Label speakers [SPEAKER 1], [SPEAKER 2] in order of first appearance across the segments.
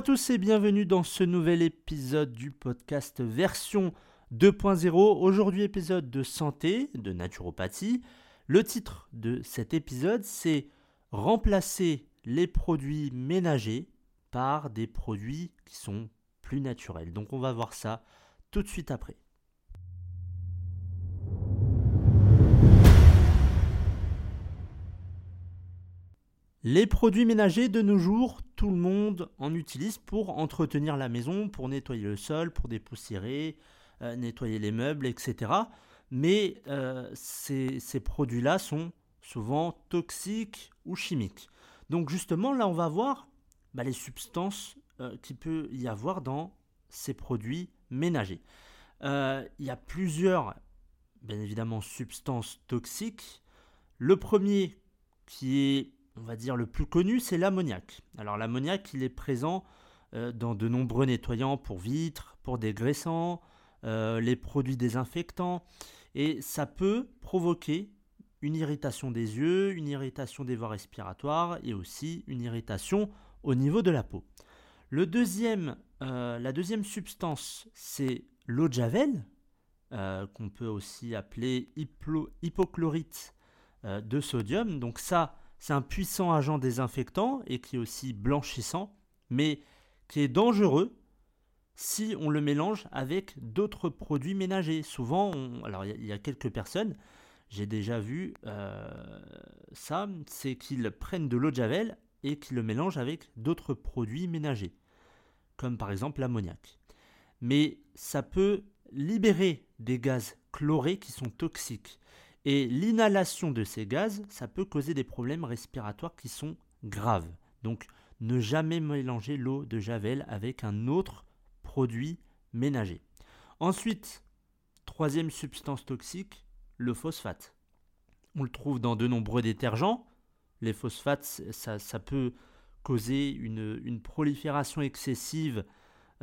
[SPEAKER 1] à tous et bienvenue dans ce nouvel épisode du podcast version 2.0. Aujourd'hui épisode de santé, de naturopathie. Le titre de cet épisode c'est Remplacer les produits ménagers par des produits qui sont plus naturels. Donc on va voir ça tout de suite après. Les produits ménagers de nos jours, tout le monde en utilise pour entretenir la maison, pour nettoyer le sol, pour dépoussiérer, euh, nettoyer les meubles, etc. Mais euh, ces, produits-là sont souvent toxiques ou chimiques. Donc justement, là, on va voir bah, les substances euh, qu'il peut y avoir dans ces produits ménagers. il y a plusieurs, bien évidemment, substances toxiques. Le premier qui est on va dire, le plus connu, c'est l'ammoniac. Alors l'ammoniac, il est présent euh, dans de nombreux nettoyants pour vitres, pour dégraissants, euh, les produits désinfectants, et ça peut provoquer une irritation des yeux, une irritation des voies respiratoires et aussi une irritation au niveau de la peau. Le deuxième, euh, la deuxième substance, c'est l'eau de javel, qu'on peut aussi appeler hypochlorite de sodium. Donc ça, c'est un puissant agent désinfectant et qui est aussi blanchissant, mais qui est dangereux si on le mélange avec d'autres produits ménagers. Souvent, alors il y, a quelques personnes, j'ai déjà vu euh, ça, c'est qu'ils prennent de l'eau de javel et qu'ils le mélangent avec d'autres produits ménagers, comme par exemple l'ammoniac. Mais ça peut libérer des gaz chlorés qui sont toxiques. Et l'inhalation de ces gaz, ça peut causer des problèmes respiratoires qui sont graves. Donc ne jamais mélanger l'eau de Javel avec un autre produit ménager. Ensuite, troisième substance toxique, le phosphate. On le trouve dans de nombreux détergents. Les phosphates, ça, peut causer une, prolifération excessive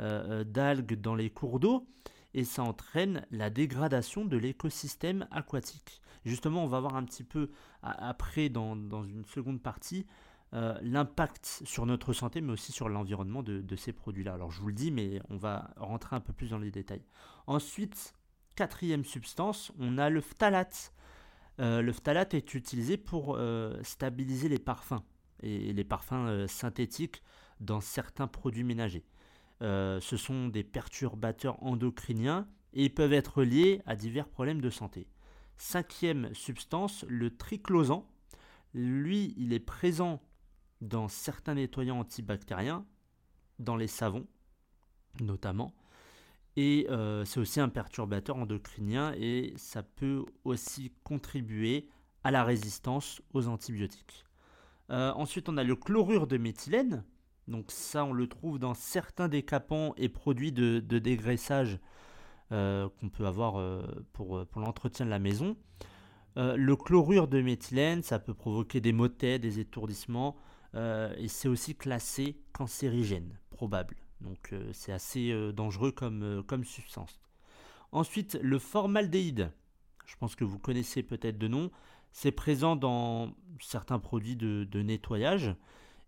[SPEAKER 1] euh, euh, d'algues dans les cours d'eau et ça entraîne la dégradation de l'écosystème aquatique. Justement, on va voir un petit peu après, dans, une seconde partie, euh, l'impact sur notre santé, mais aussi sur l'environnement de, ces produits-là. Alors je vous le dis, mais on va rentrer un peu plus dans les détails. Ensuite, quatrième substance, on a le phtalate. Euh, le phtalate est utilisé pour euh, stabiliser les parfums et les parfums synthétiques dans certains produits ménagers. Ce sont des perturbateurs endocriniens et ils peuvent être liés à divers problèmes de santé. Cinquième substance, le triclosan. Lui, il est présent dans certains nettoyants antibactériens, dans les savons notamment. Et euh, c'est aussi un perturbateur endocrinien et ça peut aussi contribuer à la résistance aux antibiotiques. Euh, ensuite, on a le chlorure de méthylène. Donc ça, on le trouve dans certains décapants et produits de dégraissage euh, qu'on peut avoir euh, pour, pour l'entretien de la maison. Euh, le chlorure de méthylène, ça peut provoquer des maux de tête, des étourdissements, et c'est aussi classé cancérigène, probable. Donc c'est assez dangereux comme, substance. Ensuite, le formaldéhyde. Je pense que vous connaissez peut-être de nom. C'est présent dans certains produits de nettoyage.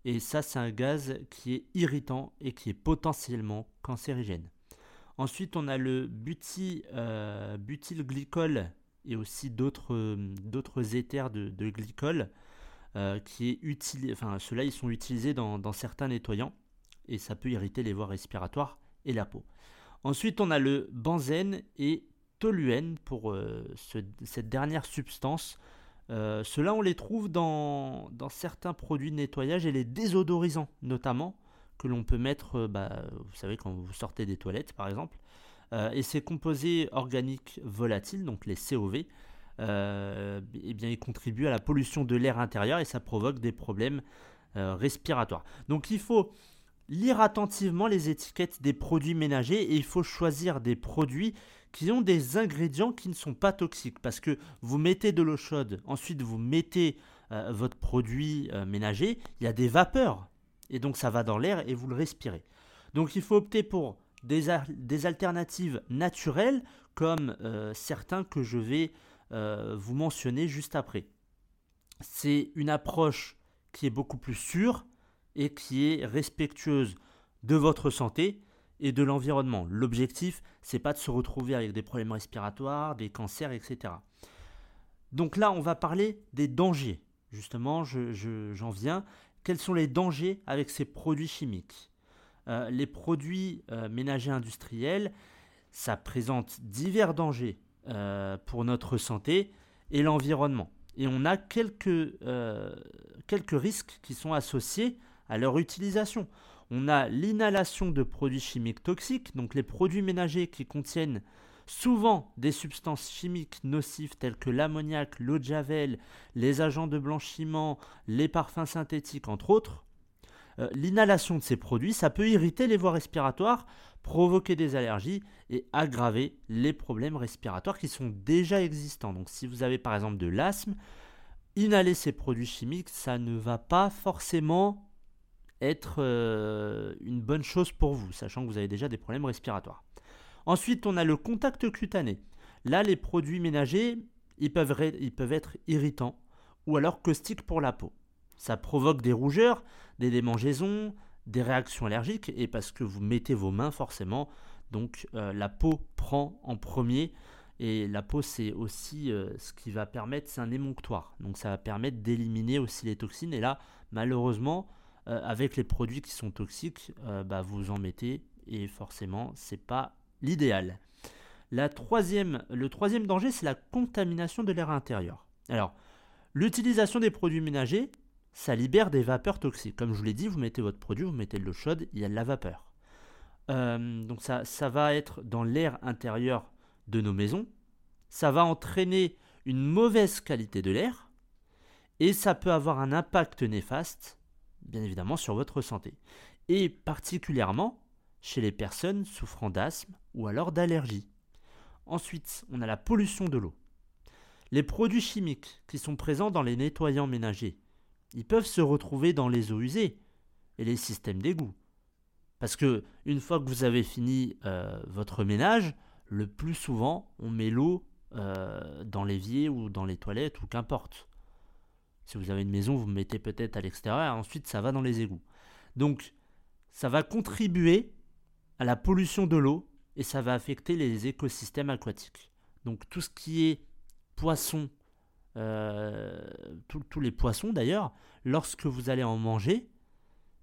[SPEAKER 1] Et ça, c'est un gaz qui est irritant et qui est potentiellement cancérigène. Ensuite, on a le buty, euh, butylglycol et aussi d'autres, d'autres éthers de, glycol euh, qui est utilisé. Enfin, ceux-là, ils sont utilisés dans, certains nettoyants et ça peut irriter les voies respiratoires et la peau. Ensuite, on a le benzène et toluène pour euh, cette dernière substance. Ceux-là, on les trouve dans, certains produits de nettoyage et les désodorisants notamment que l'on peut mettre, euh, bah, vous savez, quand vous sortez des toilettes par exemple. Euh, et ces composés organiques volatiles, donc les COV, euh, eh bien, ils contribuent à la pollution de l'air intérieur et ça provoque des problèmes respiratoires. Donc il faut lire attentivement les étiquettes des produits ménagers et il faut choisir des produits qui ont des ingrédients qui ne sont pas toxiques parce que vous mettez de l'eau chaude, ensuite vous mettez votre produit ménager, il y a des vapeurs et donc ça va dans l'air et vous le respirez. Donc il faut opter pour des, alternatives naturelles comme euh, certains que je vais euh, vous mentionner juste après. C'est une approche qui est beaucoup plus sûre et qui est respectueuse de votre santé et de l'environnement. L'objectif, c'est pas de se retrouver avec des problèmes respiratoires, des cancers, etc. Donc là, on va parler des dangers. Justement, j'en viens. Quels sont les dangers avec ces produits chimiques? Euh, Les produits euh, ménagers industriels, ça présente divers dangers euh, pour notre santé et l'environnement. Et on a quelques, quelques risques qui sont associés à leur utilisation. On a l'inhalation de produits chimiques toxiques, donc les produits ménagers qui contiennent souvent des substances chimiques nocives telles que l'ammoniac, l'eau de javel, les agents de blanchiment, les parfums synthétiques, entre autres. Euh, l'inhalation de ces produits, ça peut irriter les voies respiratoires, provoquer des allergies et aggraver les problèmes respiratoires qui sont déjà existants. Donc si vous avez par exemple de l'asthme, inhaler ces produits chimiques, ça ne va pas forcément être euh, une bonne chose pour vous, sachant que vous avez déjà des problèmes respiratoires. Ensuite, on a le contact cutané. Là, les produits ménagers, ils peuvent, ils peuvent être irritants ou alors caustiques pour la peau. Ça provoque des rougeurs, des démangeaisons, des réactions allergiques et parce que vous mettez vos mains forcément, donc euh, la peau prend en premier et la peau c'est aussi euh, ce qui va permettre, c'est un émonctoire, donc ça va permettre d'éliminer aussi les toxines et là malheureusement euh, avec les produits qui sont toxiques, bah, vous en mettez et forcément c'est pas l'idéal. La troisième, le troisième danger, c'est la contamination de l'air intérieur. Alors, l'utilisation des produits ménagers, ça libère des vapeurs toxiques. Comme je vous l'ai dit, vous mettez votre produit, vous mettez de l'eau chaude, il y a de la vapeur. Euh, donc ça, ça va être dans l'air intérieur de nos maisons. Ça va entraîner une mauvaise qualité de l'air. Et ça peut avoir un impact néfaste, bien évidemment, sur votre santé. Et particulièrement chez les personnes souffrant d'asthme ou alors d'allergie. Ensuite, on a la pollution de l'eau. Les produits chimiques qui sont présents dans les nettoyants ménagers, ils peuvent se retrouver dans les eaux usées et les systèmes d'égout. Parce que une fois que vous avez fini euh, votre ménage, le plus souvent, on met l'eau euh, dans l'évier ou dans les toilettes ou qu'importe. Si vous avez une maison, vous mettez peut-être à l'extérieur, ensuite ça va dans les égouts. Donc, ça va contribuer à la pollution de l'eau et ça va affecter les écosystèmes aquatiques. Donc tout ce qui est poisson, euh, tous les poissons d'ailleurs, lorsque vous allez en manger,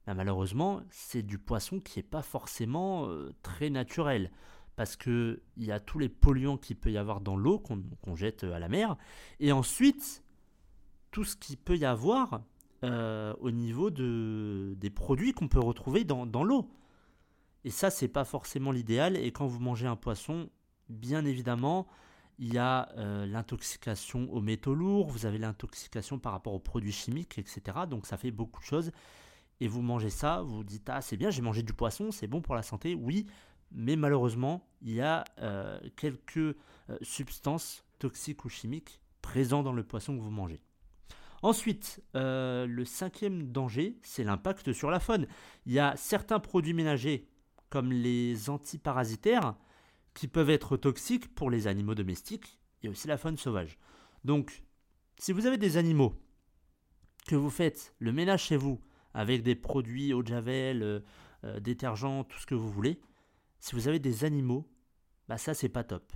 [SPEAKER 1] ben, malheureusement c'est du poisson qui n'est pas forcément euh, très naturel. Parce qu'il y a tous les polluants qu'il peut y avoir dans l'eau qu'on jette à la mer. Et ensuite, tout ce qu'il peut y avoir euh, au niveau de, des produits qu'on peut retrouver dans, l'eau. Et ça, c'est pas forcément l'idéal. Et quand vous mangez un poisson, bien évidemment, il y a euh, l'intoxication aux métaux lourds, vous avez l'intoxication par rapport aux produits chimiques, etc. Donc ça fait beaucoup de choses. Et vous mangez ça, vous dites ah c'est bien, j'ai mangé du poisson, c'est bon pour la santé, oui. Mais malheureusement, il y a euh, quelques substances toxiques ou chimiques présentes dans le poisson que vous mangez. Ensuite, le cinquième danger, c'est l'impact sur la faune. Il y a certains produits ménagers comme les antiparasitaires, qui peuvent être toxiques pour les animaux domestiques et aussi la faune sauvage. Donc, si vous avez des animaux, que vous faites le ménage chez vous avec des produits eau de javel, euh, euh, détergents, tout ce que vous voulez, si vous avez des animaux, bah ça c'est pas top.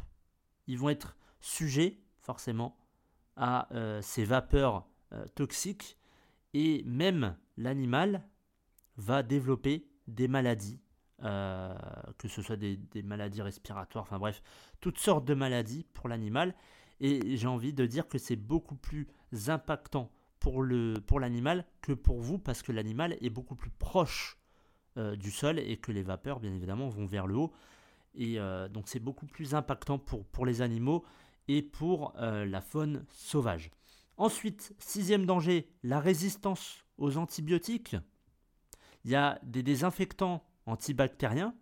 [SPEAKER 1] Ils vont être sujets forcément à euh, ces vapeurs toxiques et même l'animal va développer des maladies euh, que ce soit des, maladies respiratoires, enfin bref, toutes sortes de maladies pour l'animal. Et j'ai envie de dire que c'est beaucoup plus impactant pour l'animal pour que pour vous, parce que l'animal est beaucoup plus proche euh, du sol et que les vapeurs, bien évidemment, vont vers le haut. Et euh, donc c'est beaucoup plus impactant pour, pour les animaux et pour la faune sauvage. Ensuite, sixième danger, la résistance aux antibiotiques. Il y a des désinfectants antibactériens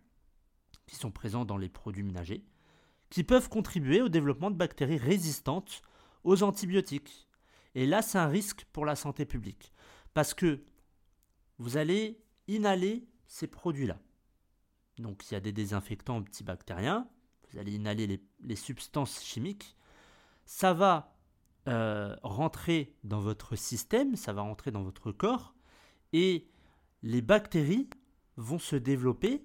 [SPEAKER 1] qui sont présents dans les produits ménagers, qui peuvent contribuer au développement de bactéries résistantes aux antibiotiques. Et là, c'est un risque pour la santé publique, parce que vous allez inhaler ces produits-là. Donc il y a des désinfectants antibactériens, vous allez inhaler les, substances chimiques, ça va euh, rentrer dans votre système, ça va rentrer dans votre corps, et les bactéries vont se développer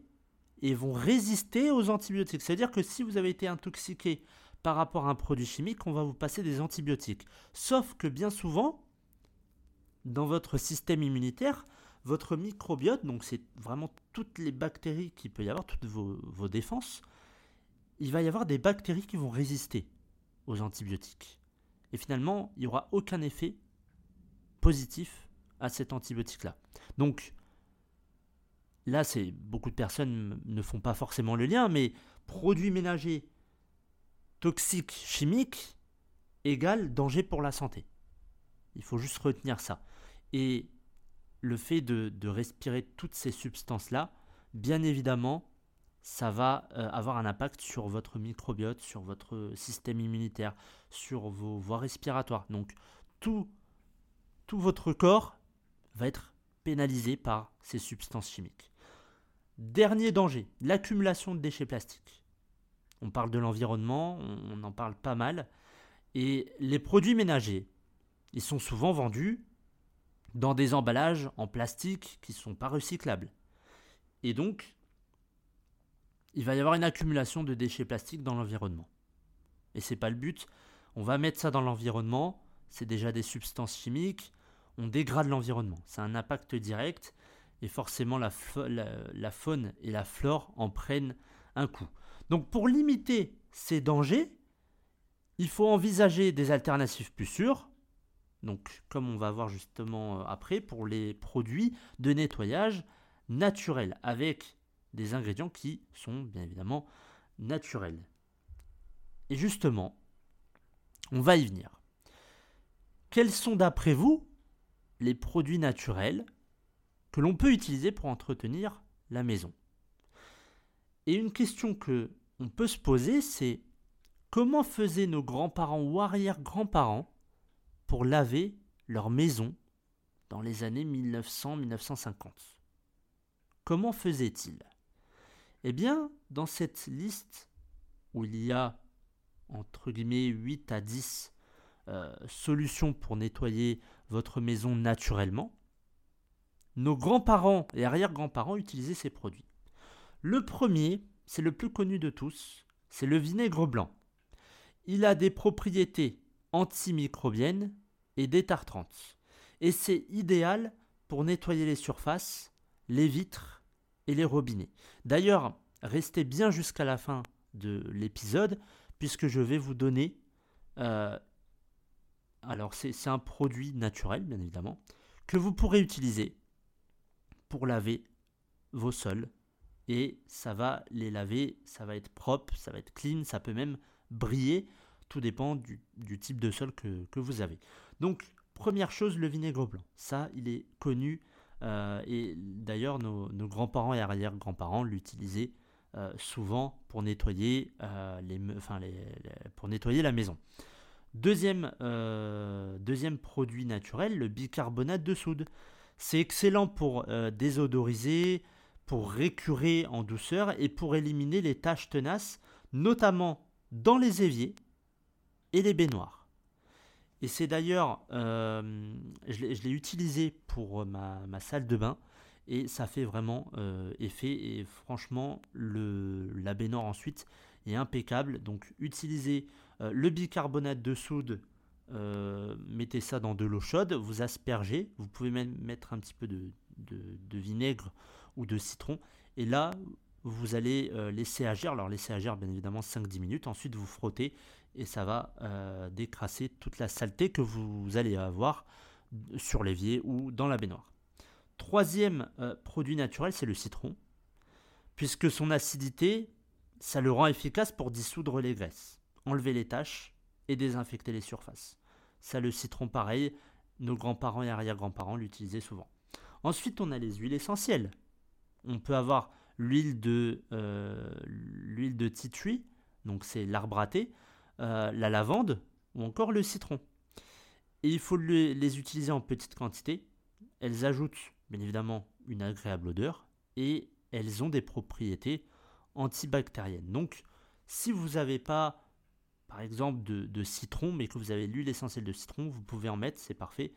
[SPEAKER 1] et vont résister aux antibiotiques. C'est-à-dire que si vous avez été intoxiqué par rapport à un produit chimique, on va vous passer des antibiotiques. Sauf que bien souvent, dans votre système immunitaire, votre microbiote, donc c'est vraiment toutes les bactéries qu'il peut y avoir, toutes vos, vos défenses, il va y avoir des bactéries qui vont résister aux antibiotiques. Et finalement, il n'y aura aucun effet positif à cet antibiotique-là. Donc, là, c'est beaucoup de personnes ne font pas forcément le lien, mais produits ménagers toxiques chimiques égale danger pour la santé. Il faut juste retenir ça. Et le fait de, de respirer toutes ces substances-là, bien évidemment, ça va euh, avoir un impact sur votre microbiote, sur votre système immunitaire, sur vos voies respiratoires. Donc tout, tout votre corps va être pénalisé par ces substances chimiques. Dernier danger, l'accumulation de déchets plastiques. On parle de l'environnement, on en parle pas mal. Et les produits ménagers, ils sont souvent vendus dans des emballages en plastique qui ne sont pas recyclables. Et donc, il va y avoir une accumulation de déchets plastiques dans l'environnement. Et c'est pas le but. On va mettre ça dans l'environnement, c'est déjà des substances chimiques, on dégrade l'environnement. C'est un impact direct et forcément la, faune et la flore en prennent un coup. Donc pour limiter ces dangers, il faut envisager des alternatives plus sûres. Donc comme on va voir justement euh, après pour les produits de nettoyage naturels avec des ingrédients qui sont bien évidemment naturels. Et justement, on va y venir. Quels sont d'après vous les produits naturels que l'on peut utiliser pour entretenir la maison? Et une question que on peut se poser, c'est comment faisaient nos grands-parents ou arrière-grands-parents pour laver leur maison dans les années 1900-1950 Comment faisaient-ils? Eh dans cette liste où il y a entre guillemets 8 à 10 euh, solutions pour nettoyer votre maison naturellement, nos grands-parents et arrière-grands-parents utilisaient ces produits. Le premier, c'est le plus connu de tous, c'est le vinaigre blanc. Il a des propriétés antimicrobiennes et détartrantes. Et c'est idéal pour nettoyer les surfaces, les vitres et les robinets. D'ailleurs, restez bien jusqu'à la fin de l'épisode, puisque je vais vous donner... Euh, alors, c'est un produit naturel, bien évidemment, que vous pourrez utiliser pour laver vos sols. Et ça va les laver, ça va être propre, ça va être clean, ça peut même briller. Tout dépend du, type de sol que, que vous avez. Donc, première chose, le vinaigre blanc. Ça, il est connu euh, et d'ailleurs, nos, grands-parents et arrière-grands-parents l'utilisaient euh, souvent pour nettoyer, euh, pour nettoyer la maison. Deuxième, deuxième produit naturel, le bicarbonate de soude. C'est excellent pour désodoriser, pour récurer en douceur et pour éliminer les taches tenaces, notamment dans les éviers et les baignoires. Et c'est d'ailleurs, euh, je l'ai utilisé pour ma, salle de bain et ça fait vraiment euh, effet. Et franchement, le, la baignoire ensuite est impeccable. Donc utilisez euh, le bicarbonate de soude, mettez ça dans de l'eau chaude, vous aspergez. Vous pouvez même mettre un petit peu de, de vinaigre ou de citron. Et là, vous allez laisser agir. Alors laisser agir bien évidemment 5-10 minutes. Ensuite, vous frottez et ça va euh, décrasser toute la saleté que vous allez avoir sur l'évier ou dans la baignoire. Troisième euh, produit naturel, c'est le citron, puisque son acidité, ça le rend efficace pour dissoudre les graisses, enlever les taches et désinfecter les surfaces. Ça, le citron, pareil, nos grands-parents et arrière-grands-parents l'utilisaient souvent. Ensuite, on a les huiles essentielles. On peut avoir l'huile de, euh, de tree, donc c'est l'arbre à thé, euh, la lavande ou encore le citron. Et il faut les, utiliser en petite quantité. Elles ajoutent bien évidemment une agréable odeur et elles ont des propriétés antibactériennes. Donc si vous n'avez pas par exemple de, citron mais que vous avez l'huile essentielle de citron, vous pouvez en mettre, c'est parfait.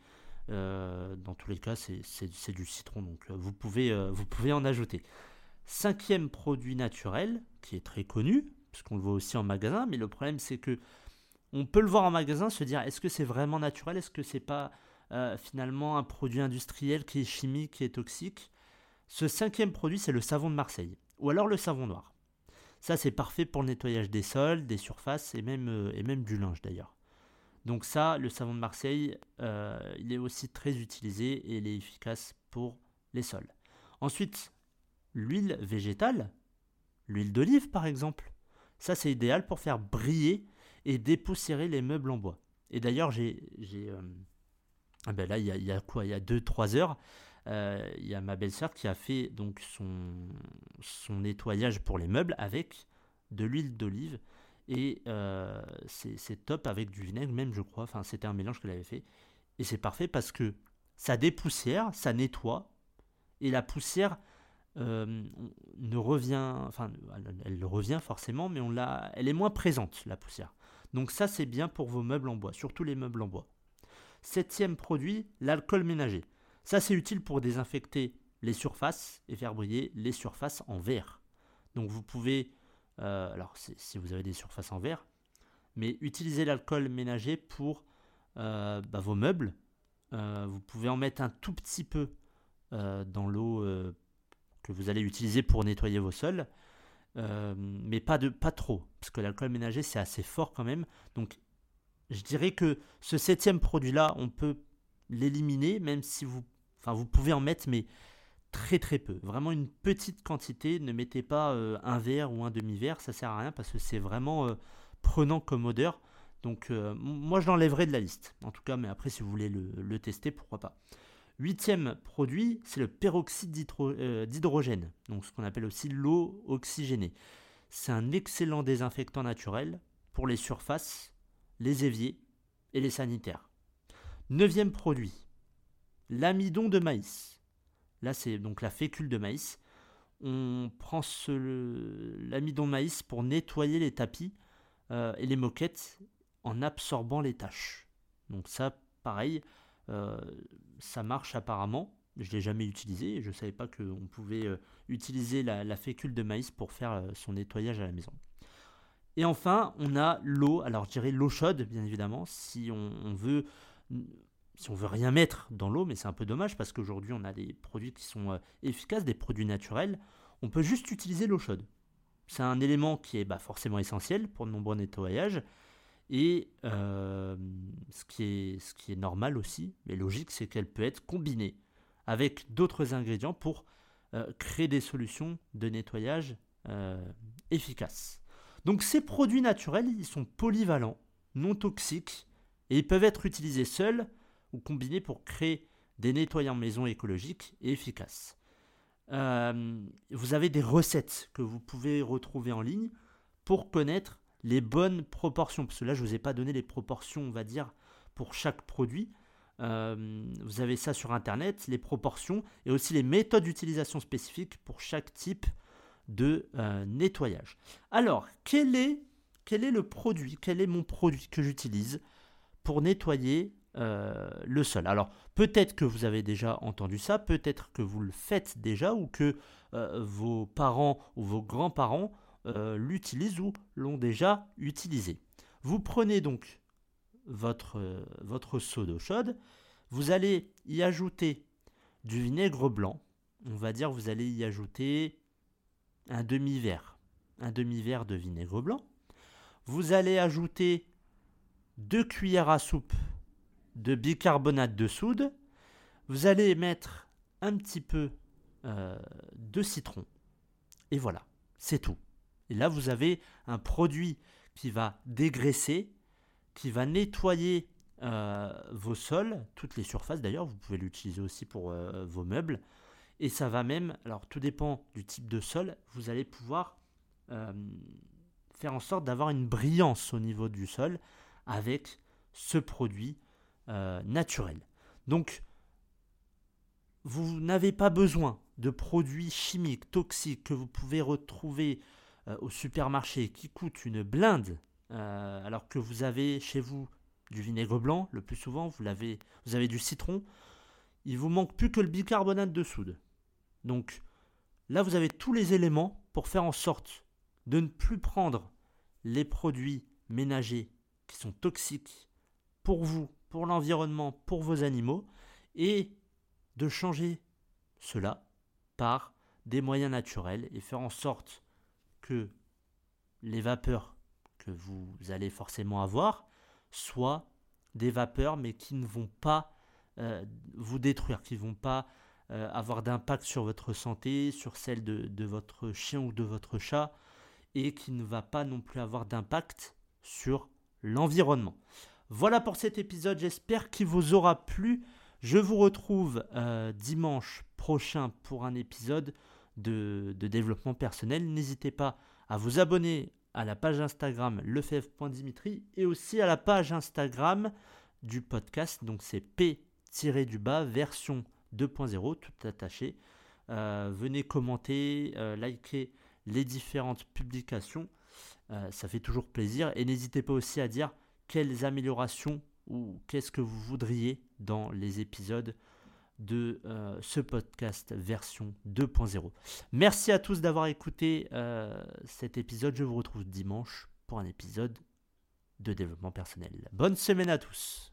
[SPEAKER 1] dans tous les cas, c'est du citron, donc vous pouvez, vous pouvez en ajouter. Cinquième produit naturel, qui est très connu, puisqu'on le voit aussi en magasin, mais le problème c'est que on peut le voir en magasin, se dire est-ce que c'est vraiment naturel, est-ce que c'est pas euh, finalement un produit industriel qui est chimique, qui est toxique? Ce cinquième produit, c'est le savon de Marseille, ou alors le savon noir. Ça, c'est parfait pour le nettoyage des sols, des surfaces et même, euh, du linge d'ailleurs. Donc ça, le savon de Marseille, euh, il est aussi très utilisé et il est efficace pour les sols. Ensuite, l'huile végétale, l'huile d'olive par exemple. Ça, c'est idéal pour faire briller et dépoussiérer les meubles en bois. Et d'ailleurs, j'ai, euh, ah ben là, il y, a, quoi? Il y a 2-3 heures, euh, il y a ma belle-sœur qui a fait donc son, son nettoyage pour les meubles avec de l'huile d'olive. Et euh, c'est top avec du vinaigre, même je crois. Enfin, c'était un mélange qu'elle avait fait. Et c'est parfait parce que ça dépoussière, ça nettoie. Et la poussière ne revient. Elle, revient forcément, mais on l'a, elle est moins présente, la poussière. Donc ça, c'est bien pour vos meubles en bois, surtout les meubles en bois. Septième produit, l'alcool ménager. Ça, c'est utile pour désinfecter les surfaces et faire briller les surfaces en verre. Donc vous pouvez, euh, alors si vous avez des surfaces en verre, mais utiliser l'alcool ménager pour euh, bah, vos meubles. Euh, vous pouvez en mettre un tout petit peu dans l'eau que vous allez utiliser pour nettoyer vos sols. Euh, mais pas, de, pas trop, parce que l'alcool ménager c'est assez fort quand même. Donc je dirais que ce septième produit-là, on peut l'éliminer, même si vous, enfin pouvez en mettre, mais très très peu. Vraiment une petite quantité. Ne mettez pas euh, un verre ou un demi-verre, ça sert à rien parce que c'est vraiment euh, prenant comme odeur. Donc moi je l'enlèverai de la liste. En tout cas, mais après si vous voulez le tester, pourquoi pas. Huitième produit, c'est le peroxyde euh, d'hydrogène, donc ce qu'on appelle aussi l'eau oxygénée. C'est un excellent désinfectant naturel pour les surfaces, les éviers et les sanitaires. Neuvième produit, l'amidon de maïs. Là, c'est donc la fécule de maïs. On prend l'amidon de maïs pour nettoyer les tapis euh, et les moquettes en absorbant les taches. Donc ça, pareil, ça marche apparemment. Je ne l'ai jamais utilisé je ne savais pas qu'on pouvait euh, utiliser la, fécule de maïs pour faire euh, son nettoyage à la maison. Et enfin, on a l'eau. Alors, je dirais l'eau chaude, bien évidemment, si on, veut si on veut rien mettre dans l'eau, mais c'est un peu dommage parce qu'aujourd'hui on a des produits qui sont efficaces, des produits naturels. On peut juste utiliser l'eau chaude. C'est un élément qui est bah, forcément essentiel pour de nombreux nettoyages. Et euh, ce, qui est, normal aussi, mais logique, c'est qu'elle peut être combinée avec d'autres ingrédients pour euh, créer des solutions de nettoyage euh, efficaces. Donc ces produits naturels, ils sont polyvalents, non toxiques, et ils peuvent être utilisés seuls ou combinés pour créer des nettoyants maison écologiques et efficaces. vous avez des recettes que vous pouvez retrouver en ligne pour connaître les bonnes proportions. Parce que là, je ne vous ai pas donné les proportions, on va dire, pour chaque produit. Euh, vous avez ça sur Internet, les proportions et aussi les méthodes d'utilisation spécifiques pour chaque type de euh, nettoyage. Alors, quel est, le produit, quel est mon produit que j'utilise pour nettoyer euh, le sol? Alors, peut-être que vous avez déjà entendu ça, peut-être que vous le faites déjà ou que vos parents ou vos grands-parents euh, l'utilisent ou l'ont déjà utilisé. Vous prenez donc votre, euh, votre seau d'eau chaude, vous allez y ajouter du vinaigre blanc. On va dire vous allez y ajouter un demi-verre, un demi-verre de vinaigre blanc. Vous allez ajouter deux cuillères à soupe de bicarbonate de soude. Vous allez mettre un petit peu euh, de citron. Et voilà, c'est tout. Et là, vous avez un produit qui va dégraisser, qui va nettoyer euh, vos sols, toutes les surfaces d'ailleurs, vous pouvez l'utiliser aussi pour euh, vos meubles. Et ça va même, alors tout dépend du type de sol, vous allez pouvoir euh, faire en sorte d'avoir une brillance au niveau du sol avec ce produit naturel. Donc, vous n'avez pas besoin de produits chimiques, toxiques que vous pouvez retrouver euh, au supermarché qui coûte une blinde, euh, alors que vous avez chez vous du vinaigre blanc, le plus souvent, vous, l'avez, vous avez du citron. Il vous manque plus que le bicarbonate de soude. Donc là, vous avez tous les éléments pour faire en sorte de ne plus prendre les produits ménagers qui sont toxiques pour vous, pour l'environnement, pour vos animaux, et de changer cela par des moyens naturels et faire en sorte les vapeurs que vous allez forcément avoir soient des vapeurs mais qui ne vont pas euh, vous détruire, qui vont pas euh, avoir d'impact sur votre santé, sur celle de, de, votre chien ou de votre chat, et qui ne va pas non plus avoir d'impact sur l'environnement. Voilà pour cet épisode, j'espère qu'il vous aura plu. Je vous retrouve euh, dimanche prochain pour un épisode de, développement personnel. N'hésitez pas à vous abonner à la page Instagram lefebvre.dimitri et aussi à la page Instagram du podcast. Donc c'est P-du-bas version 2.0, tout attaché. Euh, venez commenter, euh, liker les différentes publications. ça fait toujours plaisir. Et n'hésitez pas aussi à dire quelles améliorations ou qu'est-ce que vous voudriez dans les épisodes de euh, ce podcast version 2.0. Merci à tous d'avoir écouté euh, cet épisode. Je vous retrouve dimanche pour un épisode de développement personnel. Bonne semaine à tous.